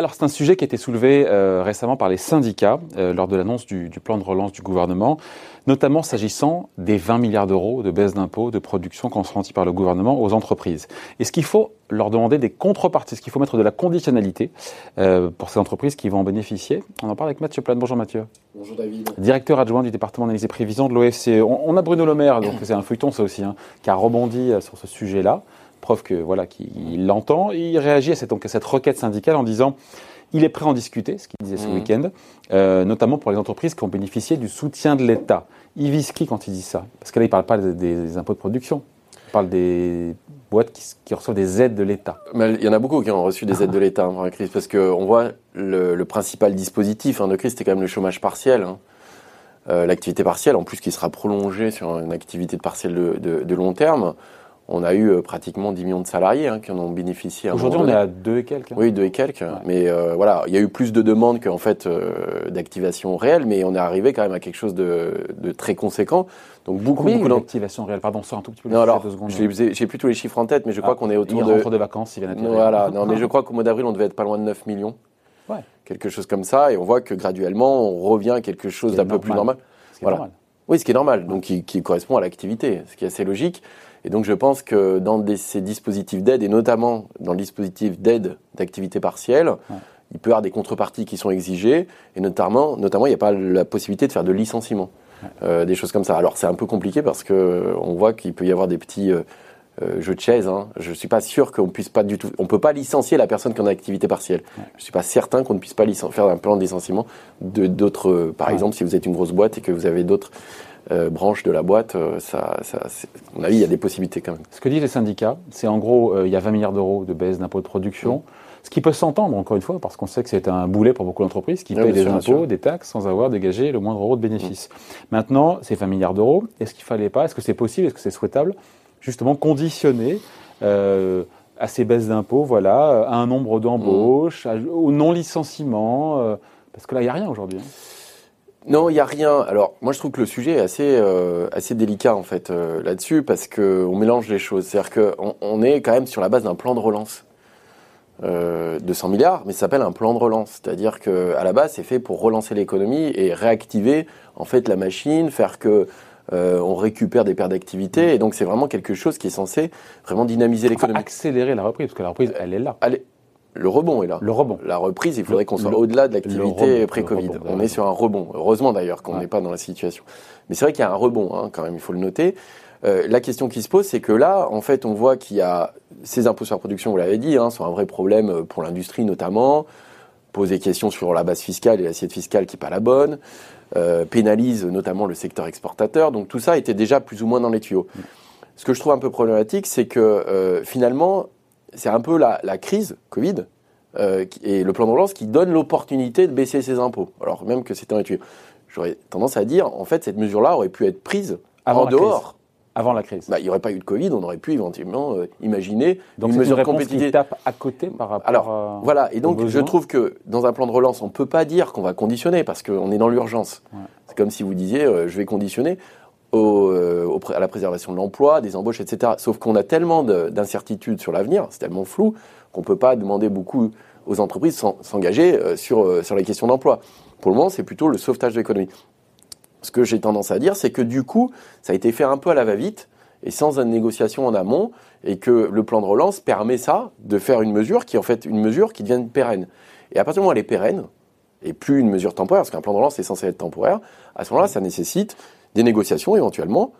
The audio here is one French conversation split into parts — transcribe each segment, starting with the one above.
Alors c'est un sujet qui a été soulevé euh, récemment par les syndicats euh, lors de l'annonce du, du, plan de relance du gouvernement, notamment s'agissant des 20 milliards d'euros de baisse d'impôts de production consentis par le gouvernement aux entreprises. Est-ce qu'il faut leur demander des contreparties Est-ce qu'il faut mettre de la conditionnalité euh, pour ces entreprises qui vont en bénéficier On en parle avec Mathieu Plane. Bonjour Mathieu. Bonjour David. Directeur adjoint du département d'analyse et prévision de l'OFCE. On, on, a Bruno Le Maire, donc c'est un feuilleton ça aussi, hein, qui a rebondi sur ce sujet-là preuve que voilà qu'il l'entend. Il réagit à cette, donc, à cette requête syndicale en disant il est prêt à en discuter, ce qu'il disait ce mmh. week-end, euh, notamment pour les entreprises qui ont bénéficié du soutien de l'État. Il vise qui quand il dit ça Parce que là, il ne parle pas des, des, impôts de production. Il parle des boîtes qui, qui reçoivent des aides de l'État. Il y en a beaucoup qui ont reçu des aides de l'État pendant la crise, parce qu'on voit le, le, principal dispositif hein, de crise, c'était quand même le chômage partiel. Hein. Euh, L'activité partielle, en plus qui sera prolongée sur une activité partielle de, de, de long terme on a eu euh, pratiquement 10 millions de salariés hein, qui en ont bénéficié. Aujourd'hui, on est à 2 et quelques. Hein. Oui, 2 et quelques. Ouais. Mais euh, voilà, il y a eu plus de demandes qu'en fait euh, d'activation réelle, mais on est arrivé quand même à quelque chose de, de très conséquent. Donc beaucoup, Combien beaucoup d'activation réelle. Pardon, sort un tout petit peu. Non, alors, j'ai plus tous les chiffres en tête, mais je crois ah, qu'on est autour de. de vacances, il vient Voilà, non, mais je crois qu'au mois d'avril, on devait être pas loin de 9 millions. Ouais. Quelque chose comme ça, et on voit que graduellement, on revient à quelque chose d'un peu plus normal. Voilà. Normal. Oui, ce qui est normal, donc qui, qui correspond à l'activité, ce qui est assez logique. Et donc je pense que dans des, ces dispositifs d'aide, et notamment dans le dispositif d'aide d'activité partielle, ouais. il peut y avoir des contreparties qui sont exigées, et notamment, notamment il n'y a pas la possibilité de faire de licenciement, ouais. euh, des choses comme ça. Alors c'est un peu compliqué parce que on voit qu'il peut y avoir des petits euh, euh, jeux de chaises. Hein. Je suis pas sûr qu'on puisse pas du tout, on peut pas licencier la personne qui en a activité partielle. Ouais. Je suis pas certain qu'on ne puisse pas faire un plan de licenciement de d'autres, par exemple, si vous êtes une grosse boîte et que vous avez d'autres euh, branche de la boîte, euh, ça, ça, à mon avis, il y a des possibilités quand même. Ce que disent les syndicats, c'est en gros, euh, il y a 20 milliards d'euros de baisse d'impôts de production. Mmh. Ce qui peut s'entendre, encore une fois, parce qu'on sait que c'est un boulet pour beaucoup d'entreprises qui oui, payent des sûr, impôts, des taxes, sans avoir dégagé le moindre euro de bénéfice. Mmh. Maintenant, c'est 20 milliards d'euros. Est-ce qu'il fallait pas, est-ce que c'est possible, est-ce que c'est souhaitable, justement, conditionner euh, à ces baisses d'impôts, voilà, à un nombre d'embauches, mmh. au non-licenciement euh, Parce que là, il n'y a rien aujourd'hui. Hein. Non, il n'y a rien. Alors, moi, je trouve que le sujet est assez, euh, assez délicat, en fait, euh, là-dessus, parce qu'on mélange les choses. C'est-à-dire qu'on on est quand même sur la base d'un plan de relance euh, de 100 milliards, mais ça s'appelle un plan de relance. C'est-à-dire qu'à la base, c'est fait pour relancer l'économie et réactiver, en fait, la machine, faire que euh, on récupère des pertes d'activité. Et donc, c'est vraiment quelque chose qui est censé vraiment dynamiser l'économie. Enfin, accélérer la reprise, parce que la reprise, elle est là. Elle est, le rebond est là. Le rebond. La reprise, il faudrait qu'on soit au-delà de l'activité pré-Covid. On est sur un rebond. Heureusement d'ailleurs qu'on n'est ouais. pas dans la situation. Mais c'est vrai qu'il y a un rebond, hein, quand même, il faut le noter. Euh, la question qui se pose, c'est que là, en fait, on voit qu'il y a ces impôts sur la production, vous l'avez dit, hein, sont un vrai problème pour l'industrie notamment. Pose des questions sur la base fiscale et l'assiette fiscale qui n'est pas la bonne. Euh, pénalise notamment le secteur exportateur. Donc tout ça était déjà plus ou moins dans les tuyaux. Ce que je trouve un peu problématique, c'est que euh, finalement, c'est un peu la, la crise Covid euh, et le plan de relance qui donne l'opportunité de baisser ses impôts, alors même que c'est un étude. J'aurais tendance à dire, en fait, cette mesure-là aurait pu être prise Avant en dehors. Crise. Avant la crise. Bah, il n'y aurait pas eu de Covid, on aurait pu éventuellement euh, imaginer donc une mesure une compétitive. Qui tape à côté par rapport Alors, à, voilà. Et donc, je trouve que dans un plan de relance, on ne peut pas dire qu'on va conditionner parce qu'on est dans l'urgence. Ouais. C'est comme si vous disiez, euh, je vais conditionner euh, à la préservation de l'emploi, des embauches, etc. Sauf qu'on a tellement d'incertitudes sur l'avenir, c'est tellement flou, qu'on ne peut pas demander beaucoup aux entreprises sans s'engager euh, sur, euh, sur les questions d'emploi. Pour le moment, c'est plutôt le sauvetage de l'économie. Ce que j'ai tendance à dire, c'est que du coup, ça a été fait un peu à la va-vite et sans une négociation en amont, et que le plan de relance permet ça, de faire une mesure qui est en fait une mesure qui devient pérenne. Et à partir du moment où elle est pérenne, et plus une mesure temporaire, parce qu'un plan de relance est censé être temporaire, à ce moment-là, ça nécessite des négociations éventuellement.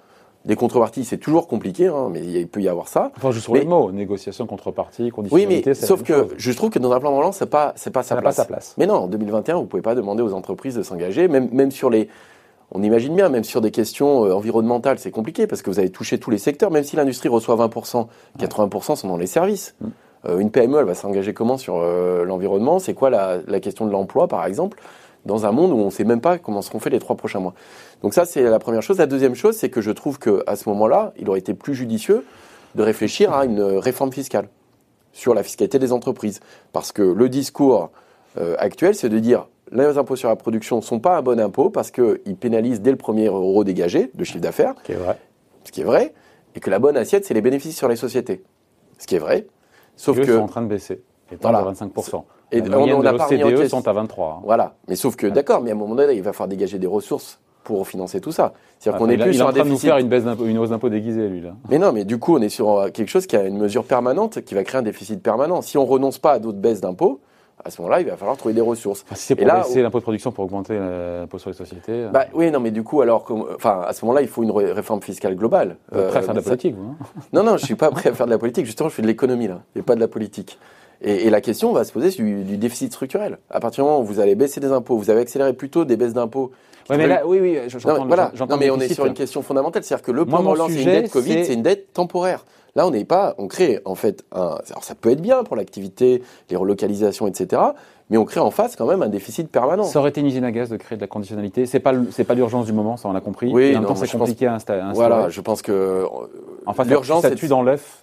Des contreparties, c'est toujours compliqué, hein, mais il peut y avoir ça. Enfin, juste sur mais, les mots, négociation, contrepartie, conditionnalité. Oui, mais sauf que chose. je trouve que dans un plan de relance, c'est pas, c'est pas sa place. Pas sa place. Mais non, en 2021, vous pouvez pas demander aux entreprises de s'engager, même, même sur les, on imagine bien, même sur des questions euh, environnementales, c'est compliqué parce que vous avez touché tous les secteurs. Même si l'industrie reçoit 20%, 80% sont dans les services. Mm. Euh, une PME, elle va s'engager comment sur euh, l'environnement? C'est quoi la, la, question de l'emploi, par exemple? Dans un monde où on ne sait même pas comment seront faits les trois prochains mois. Donc ça, c'est la première chose. La deuxième chose, c'est que je trouve qu'à ce moment-là, il aurait été plus judicieux de réfléchir à une réforme fiscale sur la fiscalité des entreprises. Parce que le discours euh, actuel, c'est de dire les impôts sur la production ne sont pas un bon impôt parce qu'ils pénalisent dès le premier euro dégagé de chiffre d'affaires. Ce qui est vrai. Ce qui est vrai. et que la bonne assiette, c'est les bénéfices sur les sociétés. Ce qui est vrai. Sauf que. sont en train de baisser. Et voilà. à 25%. Et la on, a de sont à 23. Hein. Voilà. Mais sauf que, d'accord, mais à un moment donné, il va falloir dégager des ressources pour financer tout ça. C'est-à-dire qu'on est plus sur un déficit. nous faire une, baisse une hausse d'impôt déguisée, lui, là. Mais non, mais du coup, on est sur euh, quelque chose qui a une mesure permanente, qui va créer un déficit permanent. Si on renonce pas à d'autres baisses d'impôts, à ce moment-là, il va falloir trouver des ressources. si c'est pour baisser l'impôt de production pour augmenter l'impôt sur les sociétés. Euh. Bah, oui, non, mais du coup, alors, enfin, à ce moment-là, il faut une réforme fiscale globale. Vous êtes prêt à faire de la politique, vous hein? Non, non, je suis pas prêt à faire de la politique. Justement, je fais de l'économie là, et pas de la politique. Et, la question va se poser du, du, déficit structurel. À partir du moment où vous allez baisser des impôts, vous avez accéléré plutôt des baisses d'impôts. mais là, oui, oui, j'entends. Voilà. Non, mais on est sur une question fondamentale, c'est-à-dire que le plan de relance, c'est une dette Covid, c'est une dette temporaire. Là, on n'est pas, on crée en fait un. Alors, ça peut être bien pour l'activité, les relocalisations, etc. Mais on crée en face quand même un déficit permanent. Ça aurait été une usine à gaz de créer de la conditionnalité. C'est pas, c'est pas l'urgence du moment, ça on l'a compris. Oui, Et en même temps, c'est compliqué à installer. Voilà, je pense que. En fait, l'urgence, ça tue dans l'œuf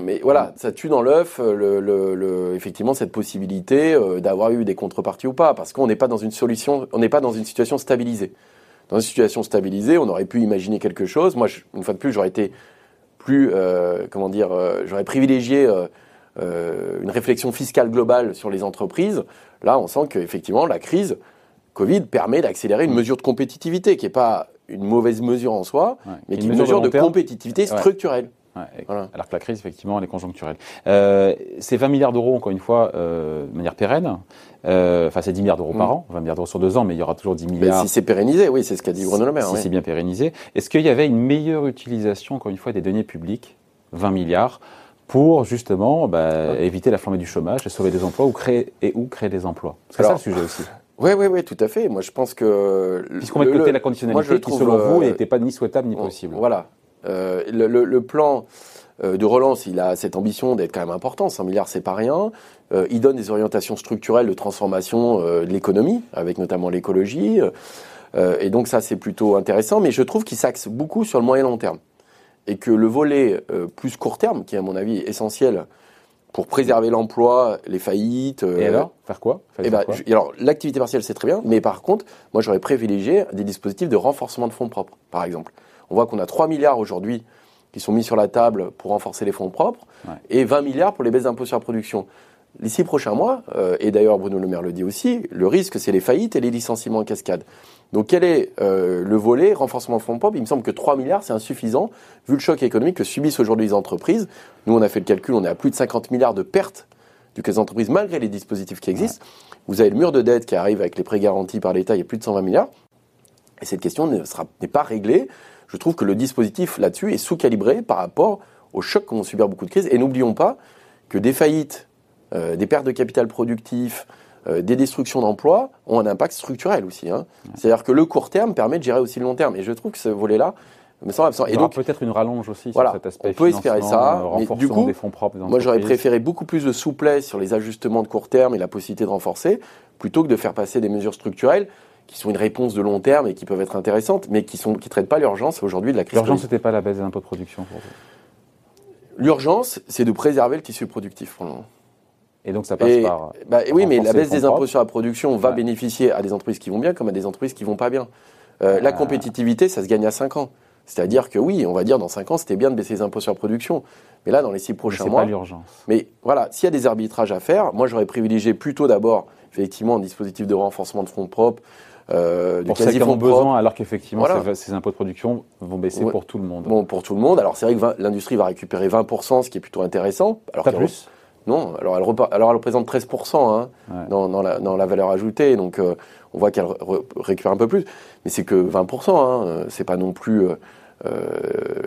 mais voilà, ça tue dans l'œuf, euh, le, le, effectivement, cette possibilité euh, d'avoir eu des contreparties ou pas, parce qu'on n'est pas dans une solution, on n'est pas dans une situation stabilisée. Dans une situation stabilisée, on aurait pu imaginer quelque chose. Moi, une fois de plus, j'aurais été plus, euh, comment dire, j'aurais privilégié une réflexion fiscale globale sur les entreprises. Là, on sent qu'effectivement, la crise Covid permet d'accélérer une mesure de compétitivité qui n'est pas une mauvaise mesure en soi, mais qui est une mesure, de, compétitivité structurelle. Alors que la crise, effectivement, elle est conjoncturelle. Euh, c'est 20 milliards d'euros, encore une fois, euh, de manière pérenne. Euh, enfin, c'est 10 milliards d'euros par mm. an, 20 milliards d'euros sur deux ans, mais il y aura toujours 10 milliards. si c'est pérennisé, oui, c'est ce qu'a dit Bruno Le Maire. Si c'est bien pérennisé. Est-ce qu'il y avait une meilleure utilisation, encore une fois, des deniers publics, 20 milliards, pour justement bah, éviter la flambée du chômage, et sauver des emplois ou créer, et ou créer des emplois? C'est ça le sujet aussi. Oui, oui, oui, tout à fait. Moi, je pense que. Puisqu'on met de côté la conditionnalité qui, selon vous, n'était pas ni souhaitable ni possible. Voilà. Euh, le, plan euh, de relance, il a cette ambition d'être quand même important. 100 milliards, c'est pas rien. Euh, il donne des orientations structurelles de transformation de l'économie, avec notamment l'écologie. et donc ça, c'est plutôt intéressant. Mais je trouve qu'il s'axe beaucoup sur le moyen long terme. Et que le volet plus court terme, qui est à mon avis essentiel pour préserver l'emploi, les faillites. et alors? Faire quoi, eh ben, Alors, l'activité partielle, c'est très bien. Mais par contre, moi, j'aurais privilégié des dispositifs de renforcement de fonds propres, par exemple. On voit qu'on a 3 milliards aujourd'hui qui sont mis sur la table pour renforcer les fonds propres et 20 milliards pour les baisses d'impôts sur la production. Les six prochains mois, euh, et d'ailleurs Bruno Le Maire le dit aussi, le risque c'est les faillites et les licenciements en cascade. Donc quel est euh, le volet renforcement fonds propres? Il me semble que 3 milliards c'est insuffisant vu le choc économique que subissent aujourd'hui les entreprises. Nous on a fait le calcul, on est à plus de 50 milliards de pertes du cas des entreprises malgré les dispositifs qui existent. Vous avez le mur de dette qui arrive avec les prêts garantis par l'État, il y a plus de 120 milliards. Et cette question n'est pas réglée je trouve que le dispositif là-dessus est sous-calibré par rapport aux chocs qu'ont subi beaucoup de crises. Et n'oublions pas que des faillites, euh, des pertes de capital productif, euh, des destructions d'emplois ont un impact structurel aussi. Hein. C'est-à-dire que le court terme permet de gérer aussi le long terme. Et je trouve que ce volet-là me semble absent. Et donc peut-être une rallonge aussi sur cet aspect. On peut espérer ça. Euh, mais du coup, des fonds propres moi j'aurais préféré beaucoup plus de souplesse sur les ajustements de court terme et la possibilité de renforcer, plutôt que de faire passer des mesures structurelles qui sont une réponse de long terme et qui peuvent être intéressantes, mais qui ne qui traitent pas l'urgence aujourd'hui de la crise. L'urgence, n'était pas la baisse des impôts de production pour vous? L'urgence, c'est de préserver le tissu productif pour le moment. Et donc ça passe par. Bah, oui, mais la baisse des impôts sur la production va bénéficier à des entreprises qui vont bien comme à des entreprises qui vont pas bien. Euh, la ah. compétitivité, ça se gagne à 5 ans. C'est-à-dire que oui, on va dire dans 5 ans, c'était bien de baisser les impôts sur la production. Mais là, dans les 6 prochains mois. C'est pas l'urgence. Mais voilà, s'il y a des arbitrages à faire, moi j'aurais privilégié plutôt d'abord, effectivement, un dispositif de renforcement de fonds propres, euh, pour ceux qui en ont besoin, alors qu'effectivement, ces, impôts de production vont baisser pour tout le monde. Bon, pour tout le monde. Alors, c'est vrai que l'industrie va récupérer 20%, ce qui est plutôt intéressant. Alors Pas plus Non, alors elle, alors elle représente 13% hein, dans, dans, la, dans, la, valeur ajoutée, donc euh, on voit qu'elle récupère un peu plus. Mais c'est que 20%, hein, c'est pas non plus... Euh, euh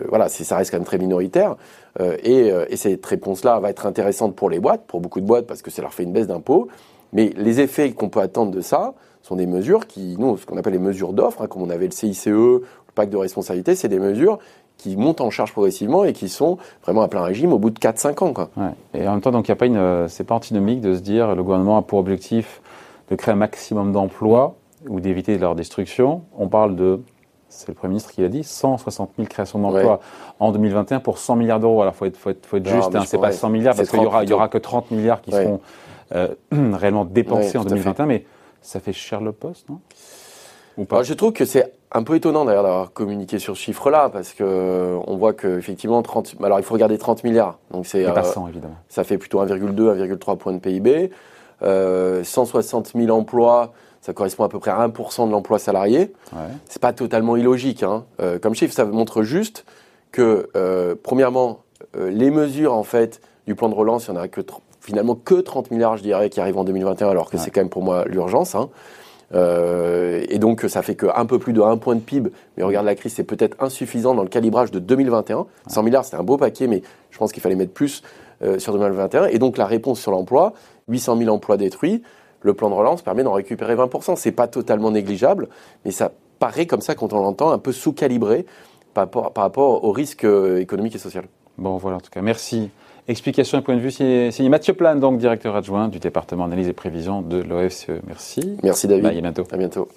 voilà, ça reste quand même très minoritaire. Euh, et, et, cette réponse-là va être intéressante pour les boîtes, pour beaucoup de boîtes, parce que ça leur fait une baisse d'impôts. Mais les effets qu'on peut attendre de ça, sont des mesures qui, nous, ce qu'on appelle les mesures d'offres, hein, comme on avait le CICE, le pacte de responsabilité, c'est des mesures qui montent en charge progressivement et qui sont vraiment à plein régime au bout de 4-5 ans. Quoi. Et en même temps, donc, il a pas une, euh, c'est pas antinomique de se dire le gouvernement a pour objectif de créer un maximum d'emplois ou d'éviter leur destruction. On parle de, c'est le Premier ministre qui l'a dit, 160 000 créations d'emplois en 2021 pour 100 milliards d'euros. Alors, il faut être, faut être, faut être juste, hein, c'est pas 100 milliards parce qu'il y aura, y aura que 30 milliards qui seront euh, réellement dépensés en 2021, mais ça fait cher le poste, non? Ou pas? Je trouve que c'est un peu étonnant d'ailleurs d'avoir communiqué sur ce chiffre-là parce que on voit que effectivement 30 alors il faut regarder 30 milliards donc c'est pas 100 évidemment. Ça fait plutôt 1,2 1,3 points de PIB, 160 000 emplois, ça correspond à peu près à 1% de l'emploi salarié. Ouais. C'est pas totalement illogique hein. comme chiffre, ça montre juste que premièrement les mesures en fait du plan de relance, il n'y en a que finalement que 30 milliards, je dirais, qui arrivent en 2021, alors que c'est quand même pour moi l'urgence. Hein. Euh, et donc, ça fait qu'un peu plus de 1 point de PIB. Mais regarde, la crise, c'est peut-être insuffisant dans le calibrage de 2021. 100 milliards, c'était un beau paquet, mais je pense qu'il fallait mettre plus euh, sur 2021. Et donc, la réponse sur l'emploi, 800 000 emplois détruits. Le plan de relance permet d'en récupérer 20%. C'est pas totalement négligeable, mais ça paraît comme ça, quand on l'entend, un peu sous-calibré par, par, rapport aux risques euh, économiques et sociaux. Bon, voilà, en tout cas, merci. Explication et point de vue signé, Mathieu Plan, donc directeur adjoint du département analyse et prévision de l'OFCE. Merci. Merci David. à bientôt. À bientôt.